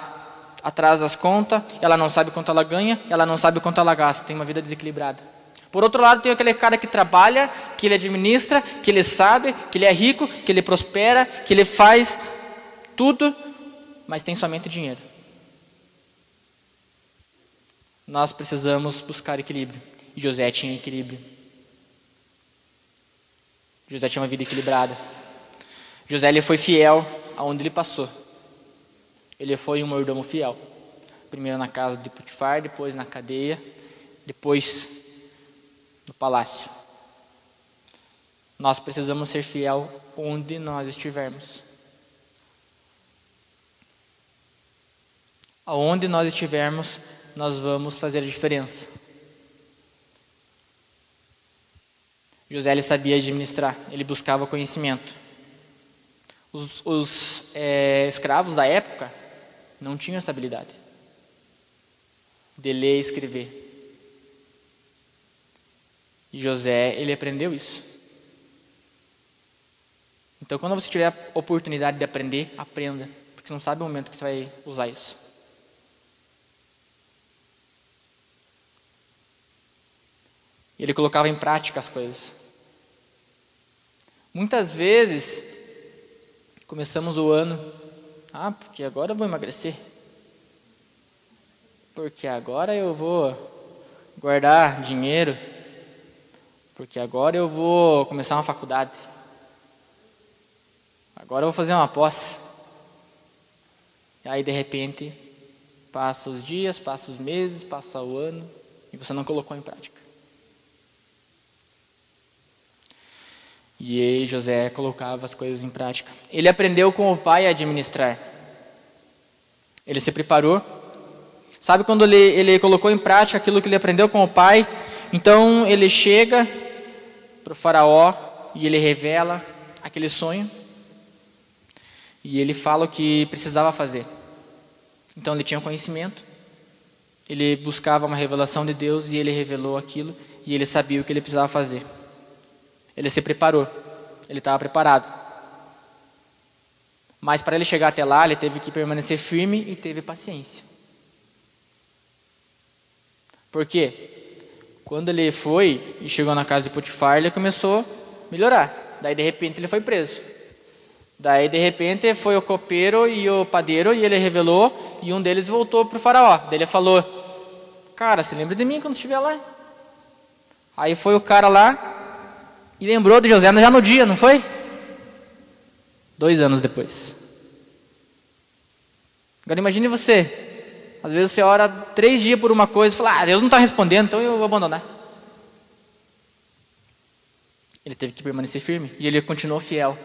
atrasa as contas, ela não sabe quanto ela ganha, ela não sabe quanto ela gasta, tem uma vida desequilibrada. Por outro lado, tem aquele cara que trabalha, que ele administra, que ele sabe, que ele é rico, que ele prospera, que ele faz tudo, mas tem somente dinheiro. Nós precisamos buscar equilíbrio. E José tinha equilíbrio. José tinha uma vida equilibrada. José ele foi fiel aonde ele passou. Ele foi um mordomo fiel. Primeiro na casa de Potifar, depois na cadeia, depois no palácio. Nós precisamos ser fiel onde nós estivermos. Aonde nós estivermos, nós vamos fazer a diferença. José ele sabia administrar, ele buscava conhecimento. Os, os é, escravos da época não tinham essa habilidade de ler e escrever. E José, ele aprendeu isso. Então, quando você tiver a oportunidade de aprender, aprenda, porque você não sabe o momento que você vai usar isso. Ele colocava em prática as coisas. Muitas vezes, começamos o ano, ah, porque agora eu vou emagrecer. Porque agora eu vou guardar dinheiro porque agora eu vou começar uma faculdade. Agora eu vou fazer uma pós. E aí de repente passa os dias, passa os meses, passa o ano e você não colocou em prática. E aí José colocava as coisas em prática. Ele aprendeu com o pai a administrar. Ele se preparou. Sabe quando ele, ele colocou em prática aquilo que ele aprendeu com o pai? Então ele chega para o faraó e ele revela aquele sonho e ele fala o que precisava fazer. Então ele tinha conhecimento, ele buscava uma revelação de Deus e ele revelou aquilo e ele sabia o que ele precisava fazer. Ele se preparou, ele estava preparado. Mas para ele chegar até lá, ele teve que permanecer firme e teve paciência. Por quê? Quando ele foi e chegou na casa de Potifar, ele começou a melhorar. Daí de repente ele foi preso. Daí de repente foi o copeiro e o padeiro e ele revelou e um deles voltou para o faraó. Daí ele falou: Cara, se lembra de mim quando estiver lá? Aí foi o cara lá e lembrou de José já no dia, não foi? Dois anos depois. Agora imagine você às vezes você ora três dias por uma coisa e fala, ah, Deus não está respondendo, então eu vou abandonar. Ele teve que permanecer firme e ele continuou fiel.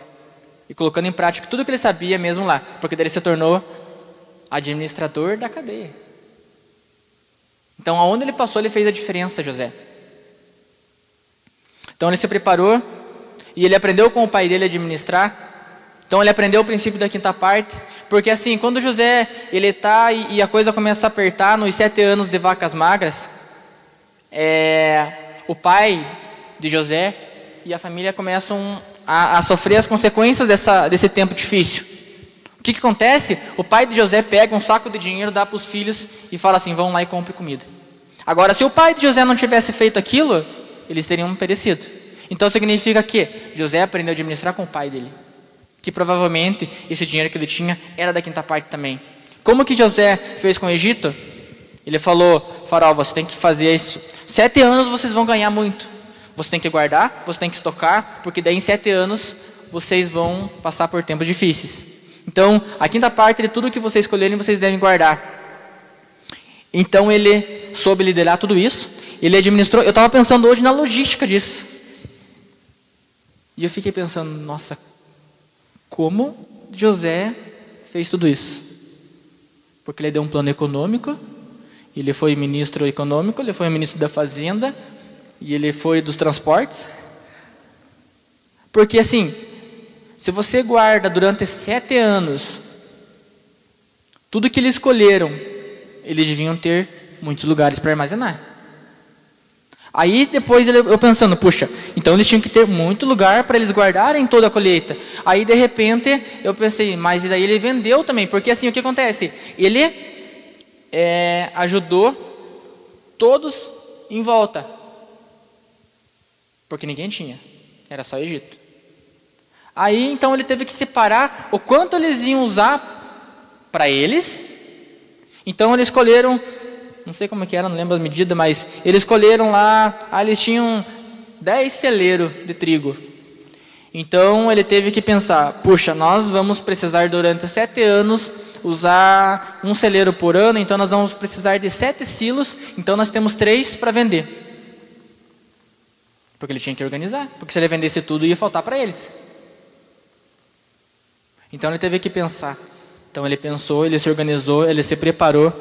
E colocando em prática tudo o que ele sabia mesmo lá, porque daí ele se tornou administrador da cadeia. Então, aonde ele passou, ele fez a diferença, José. Então, ele se preparou e ele aprendeu com o pai dele a administrar. Então, ele aprendeu o princípio da quinta parte. Porque assim, quando José ele está e, e, a coisa começa a apertar nos sete anos de vacas magras, é, o pai de José e a família começam a, a sofrer as consequências dessa, desse tempo difícil. O que, que acontece? O pai de José pega um saco de dinheiro, dá para os filhos e fala assim: vão lá e compre comida. Agora, se o pai de José não tivesse feito aquilo, eles teriam perecido. Então significa que José aprendeu a administrar com o pai dele que provavelmente esse dinheiro que ele tinha era da quinta parte também. Como que José fez com o Egito? Ele falou, faraó, você tem que fazer isso. Sete anos vocês vão ganhar muito. Você tem que guardar, você tem que estocar, porque daí em sete anos vocês vão passar por tempos difíceis. Então, a quinta parte de tudo que vocês escolherem, vocês devem guardar. Então ele soube liderar tudo isso. Ele administrou. Eu estava pensando hoje na logística disso. E eu fiquei pensando, nossa, como José fez tudo isso. porque ele deu um plano econômico, ele foi ministro econômico, ele foi ministro da fazenda e ele foi dos transportes. Porque assim, se você guarda durante sete anos tudo que eles escolheram, eles deviam ter muitos lugares para armazenar. Aí depois eu pensando, puxa, então eles tinham que ter muito lugar para eles guardarem toda a colheita. Aí de repente eu pensei, mas daí ele vendeu também, porque assim o que acontece? Ele é, ajudou todos em volta, porque ninguém tinha, era só Egito. Aí então ele teve que separar o quanto eles iam usar para eles. Então eles escolheram, não sei como é que era, não lembro as medidas, mas eles escolheram lá, ah, eles tinham 10 celeiros de trigo. Então ele teve que pensar, puxa, nós vamos precisar durante sete anos usar um celeiro por ano, então nós vamos precisar de sete silos, então nós temos três para vender. Porque ele tinha que organizar, porque se ele vendesse tudo ia faltar para eles. Então ele teve que pensar. Então ele pensou, ele se organizou, ele se preparou,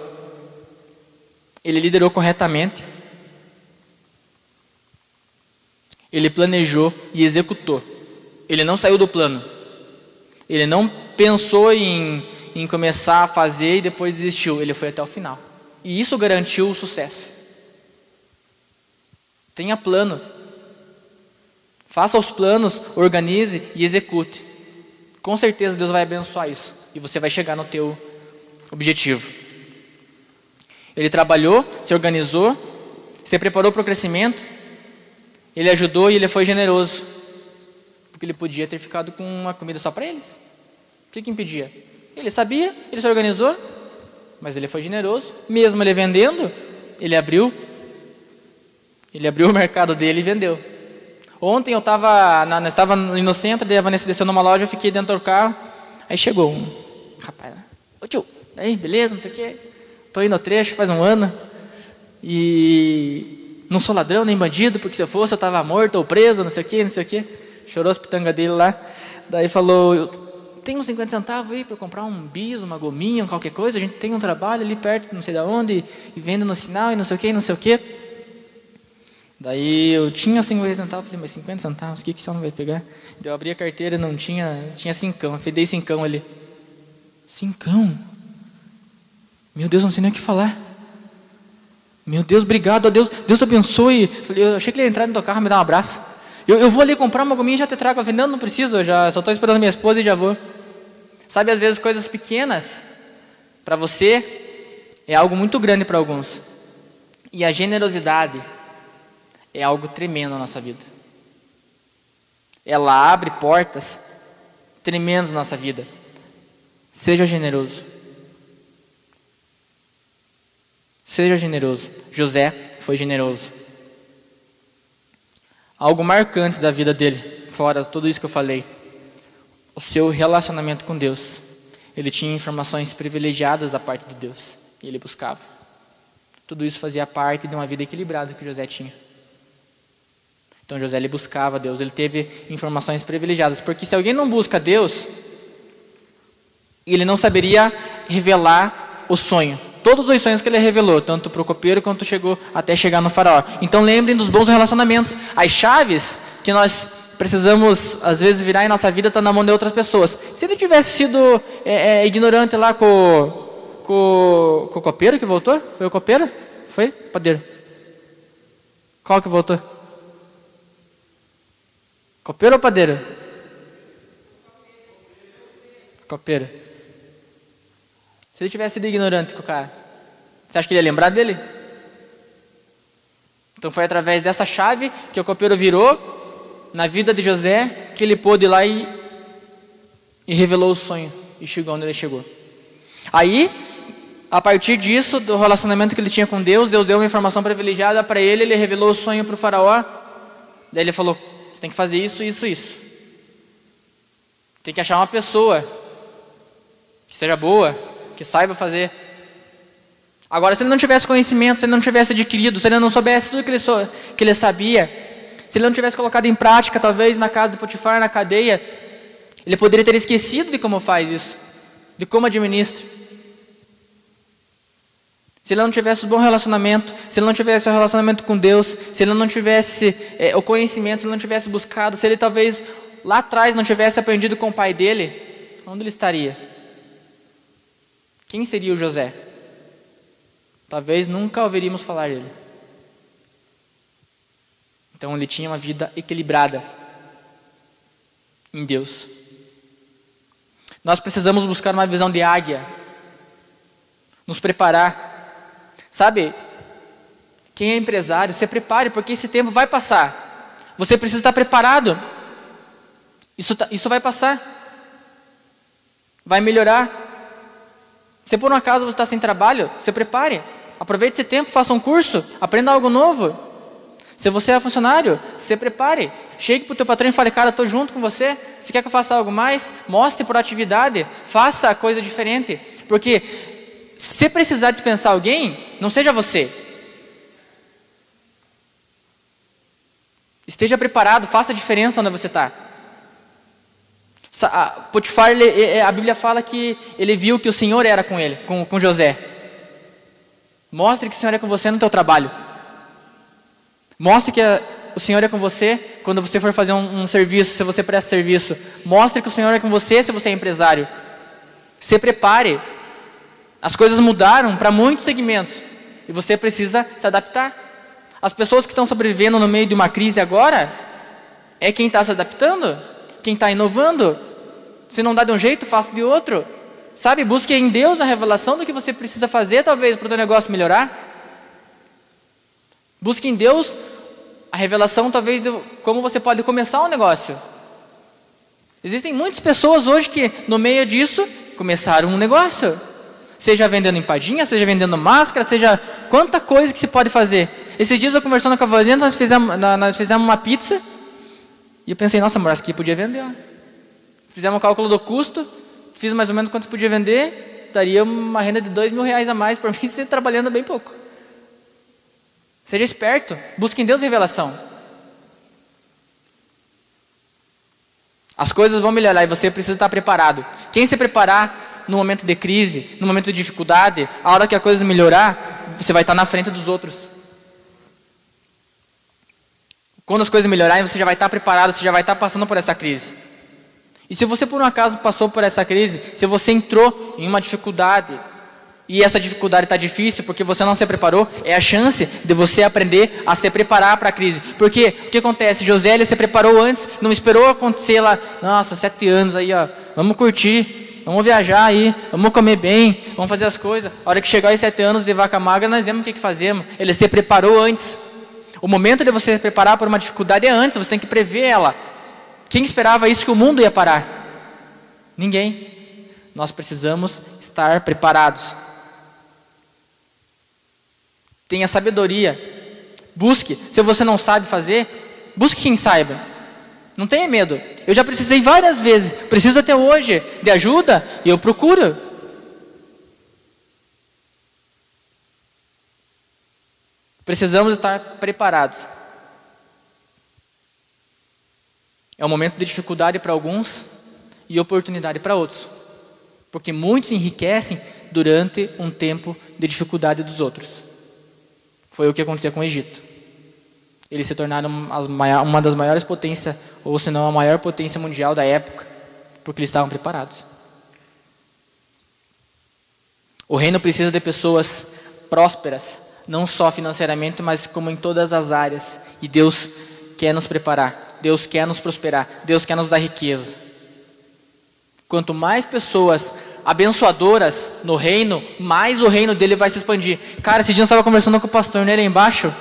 ele liderou corretamente, ele planejou e executou. Ele não saiu do plano. Ele não pensou em, em começar a fazer e depois desistiu. Ele foi até o final. E isso garantiu o sucesso. Tenha plano. Faça os planos, organize e execute com certeza Deus vai abençoar isso e você vai chegar no teu objetivo. Ele trabalhou, se organizou, se preparou para o crescimento, ele ajudou e ele foi generoso, porque ele podia ter ficado com uma comida só para eles. O que, que impedia? Ele sabia, ele se organizou, mas ele foi generoso, mesmo ele vendendo, ele abriu, ele abriu o mercado dele e vendeu. Ontem eu estava estava no centro, a Vanessa desceu numa loja, eu fiquei dentro do carro, aí chegou um rapaz, ô tio, aí, beleza, não sei o quê, estou indo no trecho faz um ano, e não sou ladrão nem bandido, porque se eu fosse eu estava morto ou preso, não sei o quê, não sei o quê, chorou as pitangas dele lá, daí falou, tem uns 50 centavos aí para comprar um bis, uma gominha, qualquer coisa, a gente tem um trabalho ali perto, não sei de onde, e, vende no sinal e não sei o quê, não sei o quê. Daí eu tinha 50 centavos, falei, mas 50 centavos, o que, que você não vai pegar? Daí eu abri a carteira, não tinha, tinha cincão, eu dei cincão ali. Cincão? Meu Deus, não sei nem o que falar. Meu Deus, obrigado a Deus, Deus abençoe. Eu achei que ele ia entrar no teu carro me dar um abraço. Eu, eu vou ali comprar uma gominha e já te trago. Eu falei, não, não preciso, eu já só estou esperando minha esposa e já vou. Sabe, às vezes coisas pequenas, para você, é algo muito grande para alguns. E a generosidade é algo tremendo na nossa vida. Ela abre portas tremendas na nossa vida. Seja generoso. Seja generoso. José foi generoso. Algo marcante da vida dele, fora tudo isso que eu falei, o seu relacionamento com Deus. Ele tinha informações privilegiadas da parte de Deus e ele buscava. Tudo isso fazia parte de uma vida equilibrada que José tinha. Então José ele buscava Deus, ele teve informações privilegiadas, porque se alguém não busca Deus, ele não saberia revelar o sonho. Todos os sonhos que ele revelou, tanto para o copeiro quanto chegou até chegar no faraó. Então lembrem dos bons relacionamentos. As chaves que nós precisamos às vezes virar em nossa vida estão tá na mão de outras pessoas. Se ele tivesse sido é, é, ignorante lá com, com, com o copeiro que voltou, foi o copeiro? Foi? Padeiro. Qual que voltou? Copeiro ou padeiro? Copeiro. Se ele tivesse sido ignorante com o cara, você acha que ele ia lembrar dele? Então foi através dessa chave que o copeiro virou na vida de José que ele pôde ir lá e, e revelou o sonho e chegou onde ele chegou. Aí, a partir disso, do relacionamento que ele tinha com Deus, Deus deu uma informação privilegiada para ele, ele revelou o sonho para o faraó. Daí ele falou: tem que fazer isso, isso, isso. Tem que achar uma pessoa que seja boa, que saiba fazer. Agora, se ele não tivesse conhecimento, se ele não tivesse adquirido, se ele não soubesse tudo que ele, so, que ele sabia, se ele não tivesse colocado em prática, talvez na casa de Potifar, na cadeia, ele poderia ter esquecido de como faz isso, de como administra. se ele não tivesse um bom relacionamento, se ele não tivesse um relacionamento com Deus, se ele não tivesse é, o conhecimento, se ele não tivesse buscado, se ele talvez lá atrás não tivesse aprendido com o pai dele, onde ele estaria? Quem seria o José? Talvez nunca ouviríamos falar dele. Então ele tinha uma vida equilibrada em Deus. Nós precisamos buscar uma visão de águia, nos preparar Sabe, quem é empresário, se prepare, porque esse tempo vai passar. Você precisa estar preparado. Isso, tá, isso vai passar. Vai melhorar. Se por um acaso você está sem trabalho, se prepare. Aproveite esse tempo, faça um curso, aprenda algo novo. Se você é funcionário, se prepare. Chegue para o teu patrão e fale, cara, estou junto com você. Se quer que eu faça algo mais, mostre por atividade, faça a coisa diferente. Porque se precisar dispensar alguém, não seja você. Esteja preparado, faça a diferença onde você está. Potifar, ele, a Bíblia fala que ele viu que o Senhor era com ele, com, com José. Mostre que o Senhor é com você no teu trabalho. Mostre que a, o Senhor é com você quando você for fazer um, um, serviço, se você presta serviço. Mostre que o Senhor é com você se você é empresário. Se prepare as coisas mudaram para muitos segmentos e você precisa se adaptar. As pessoas que estão sobrevivendo no meio de uma crise agora é quem está se adaptando, quem está inovando. Se não dá de um jeito, faça de outro. Sabe, busque em Deus a revelação do que você precisa fazer, talvez, para o teu negócio melhorar. Busque em Deus a revelação, talvez, de como você pode começar um negócio. Existem muitas pessoas hoje que, no meio disso, começaram um negócio. Seja vendendo empadinha, seja vendendo máscara, seja quanta coisa que se pode fazer. Esses dias eu conversando com a vozinha, nós fizemos, nós fizemos uma pizza. E eu pensei, nossa, que podia vender. Ó. Fizemos um cálculo do custo, fiz mais ou menos quanto podia vender, daria uma renda de dois mil reais a mais por mim, você trabalhando bem pouco. Seja esperto, busque em Deus revelação. As coisas vão melhorar e você precisa estar preparado. Quem se preparar no momento de crise, no momento de dificuldade, a hora que a coisa melhorar, você vai estar na frente dos outros. Quando as coisas melhorarem, você já vai estar preparado, você já vai estar passando por essa crise. E se você por um acaso passou por essa crise, se você entrou em uma dificuldade, e essa dificuldade está difícil porque você não se preparou, é a chance de você aprender a se preparar para a crise. Porque o que acontece? José ele se preparou antes, não esperou acontecer lá, nossa, sete anos aí, ó, vamos curtir vamos viajar aí, vamos comer bem, vamos fazer as coisas. A hora que chegar os sete anos de vaca magra, nós vemos o que, que fazemos. Ele se preparou antes. O momento de você se preparar para uma dificuldade é antes, você tem que prever ela. Quem esperava isso que o mundo ia parar? Ninguém. Nós precisamos estar preparados. Tenha sabedoria. Busque. Se você não sabe fazer, busque quem saiba. Não tenha medo. Eu já precisei várias vezes, preciso até hoje de ajuda e eu procuro. Precisamos estar preparados. É um momento de dificuldade para alguns e oportunidade para outros. Porque muitos enriquecem durante um tempo de dificuldade dos outros. Foi o que aconteceu com o Egito eles se tornaram uma das maiores potências, ou se não a maior potência mundial da época, porque eles estavam preparados. O reino precisa de pessoas prósperas, não só financeiramente, mas como em todas as áreas. E Deus quer nos preparar, Deus quer nos prosperar, Deus quer nos dar riqueza. Quanto mais pessoas abençoadoras no reino, mais o reino dele vai se expandir. Cara, esse dia eu estava conversando com o pastor nele embaixo.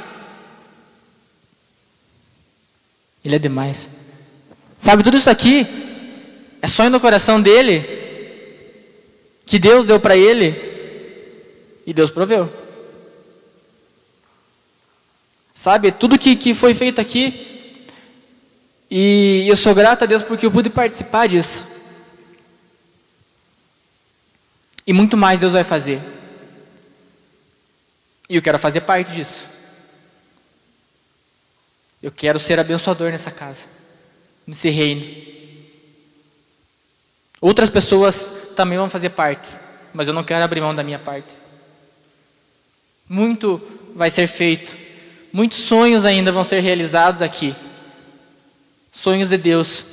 Ele é demais. Sabe, tudo isso aqui é sonho no coração dele, que Deus deu para ele, e Deus proveu. Sabe, tudo que, que foi feito aqui, e eu sou grato a Deus porque eu pude participar disso. E muito mais Deus vai fazer. E eu quero fazer parte disso. Eu quero ser abençoador nessa casa, nesse reino. Outras pessoas também vão fazer parte, mas eu não quero abrir mão da minha parte. Muito vai ser feito. Muitos sonhos ainda vão ser realizados aqui. Sonhos de Deus.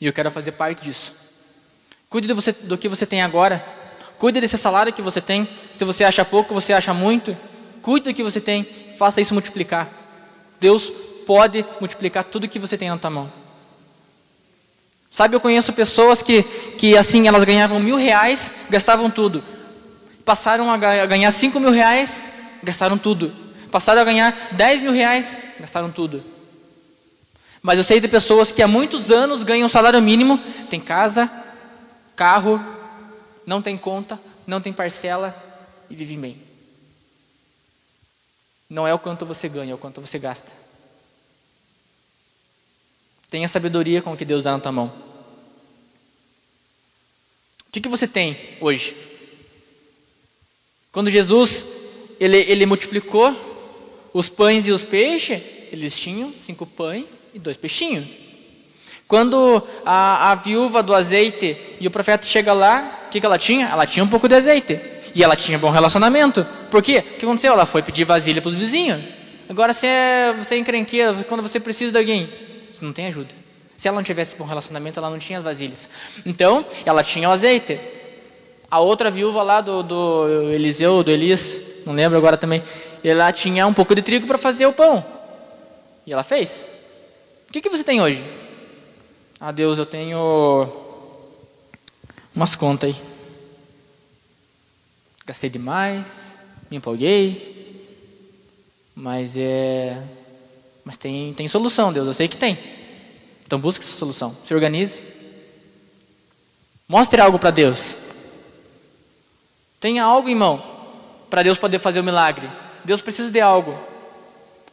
E eu quero fazer parte disso. Cuide do, você, do que você tem agora. Cuide desse salário que você tem. Se você acha pouco, você acha muito. Cuide do que você tem. Faça isso multiplicar. Deus pode multiplicar tudo que você tem na tua mão. Sabe, eu conheço pessoas que, que assim, elas ganhavam mil reais, gastavam tudo. Passaram a ganhar cinco mil reais, gastaram tudo. Passaram a ganhar dez mil reais, gastaram tudo. Mas eu sei de pessoas que há muitos anos ganham salário mínimo, tem casa, carro, não tem conta, não tem parcela e vivem bem. Não é o quanto você ganha, é o quanto você gasta. Tenha sabedoria com o que Deus dá na tua mão. O que, que você tem hoje? Quando Jesus ele, ele multiplicou os pães e os peixes, eles tinham cinco pães e dois peixinhos. Quando a, a viúva do azeite e o profeta chega lá, o que, que ela tinha? Ela tinha um pouco de azeite. E ela tinha bom relacionamento. Por quê? O que aconteceu? Ela foi pedir vasilha para os vizinhos. Agora você é, você é encrenqueira, quando você precisa de alguém, você não tem ajuda. Se ela não tivesse bom relacionamento, ela não tinha as vasilhas. Então, ela tinha o azeite. A outra viúva lá do, do Eliseu, do Elias, não lembro agora também, ela tinha um pouco de trigo para fazer o pão. E ela fez. O que, que você tem hoje? Ah, Deus, eu tenho umas contas aí. Gastei demais, me empolguei, mas é, mas tem tem solução, Deus, eu sei que tem. Então busque essa solução. Se organize. Mostre algo para Deus. Tenha algo em mão para Deus poder fazer o milagre. Deus precisa de algo.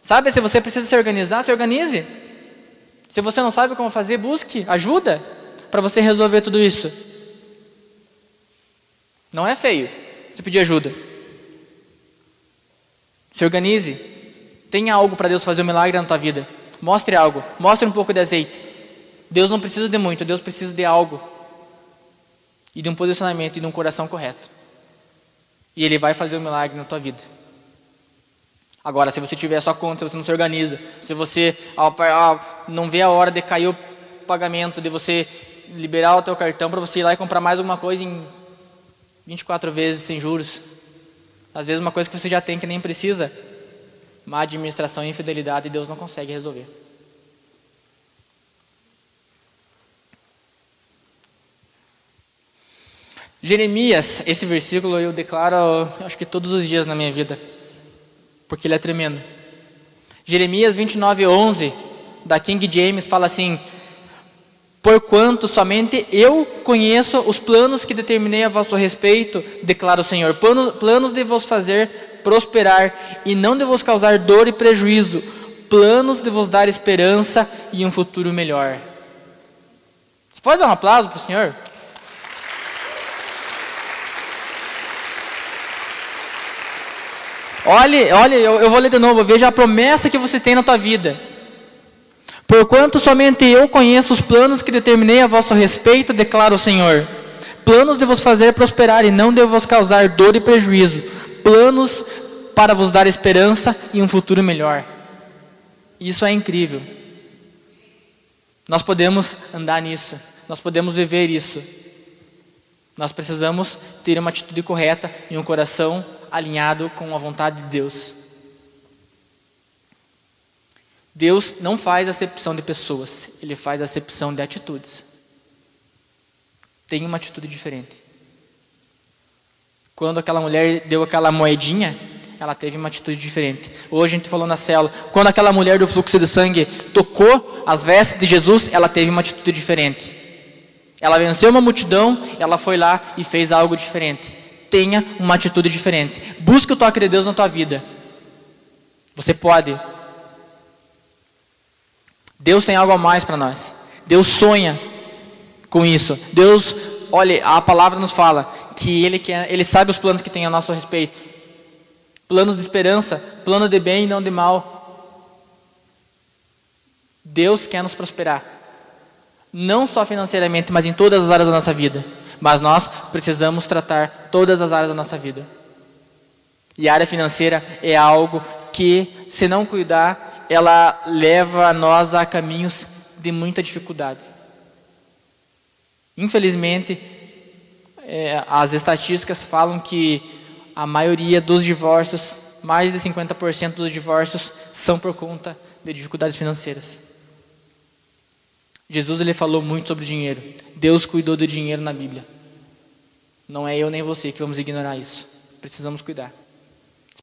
Sabe, se você precisa se organizar, se organize. Se você não sabe como fazer, busque ajuda para você resolver tudo isso. Não é feio você pedir ajuda. Se organize. Tenha algo para Deus fazer um milagre na tua vida. Mostre algo. Mostre um pouco de azeite. Deus não precisa de muito, Deus precisa de algo. E de um posicionamento e de um coração correto. E Ele vai fazer um milagre na tua vida. Agora, se você tiver a sua conta, se você não se organiza, se você não vê a hora de cair o pagamento, de você liberar o teu cartão para você ir lá e comprar mais alguma coisa em 24 vezes sem juros. Às vezes uma coisa que você já tem que nem precisa, má administração e infidelidade, Deus não consegue resolver. Jeremias, esse versículo eu declaro, acho que todos os dias na minha vida, porque ele é tremendo. Jeremias 29, 11, da King James, fala assim: Porquanto somente eu conheço os planos que determinei a vosso respeito, declara o Senhor, planos, planos de vos fazer prosperar e não de vos causar dor e prejuízo, planos de vos dar esperança e um futuro melhor. Você pode dar um aplauso para o Senhor? Olhe, olhe, eu, eu vou ler de novo, veja a promessa que você tem na tua vida. Porquanto somente eu conheço os planos que determinei a vosso respeito, declara o Senhor. Planos de vos fazer prosperar e não de vos causar dor e prejuízo. Planos para vos dar esperança e um futuro melhor. Isso é incrível. Nós podemos andar nisso. Nós podemos viver isso. Nós precisamos ter uma atitude correta e um coração alinhado com a vontade de Deus. Deus não faz acepção de pessoas, Ele faz acepção de atitudes. Tem uma atitude diferente. Quando aquela mulher deu aquela moedinha, ela teve uma atitude diferente. Hoje a gente falou na célula, quando aquela mulher do fluxo de sangue tocou as vestes de Jesus, ela teve uma atitude diferente. Ela venceu uma multidão, ela foi lá e fez algo diferente. Tenha uma atitude diferente. Busque o toque de Deus na tua vida. Você pode Deus tem algo a mais para nós. Deus sonha com isso. Deus, olha, a palavra nos fala que ele, quer, ele sabe os planos que tem a nosso respeito. Planos de esperança, plano de bem e não de mal. Deus quer nos prosperar. Não só financeiramente, mas em todas as áreas da nossa vida. Mas nós precisamos tratar todas as áreas da nossa vida. E a área financeira é algo que, se não cuidar, ela leva nós a caminhos de muita dificuldade. Infelizmente, é, as estatísticas falam que a maioria dos divórcios, mais de 50% dos divórcios, são por conta de dificuldades financeiras. Jesus ele falou muito sobre dinheiro. Deus cuidou do dinheiro na Bíblia. Não é eu nem você que vamos ignorar isso. Precisamos cuidar.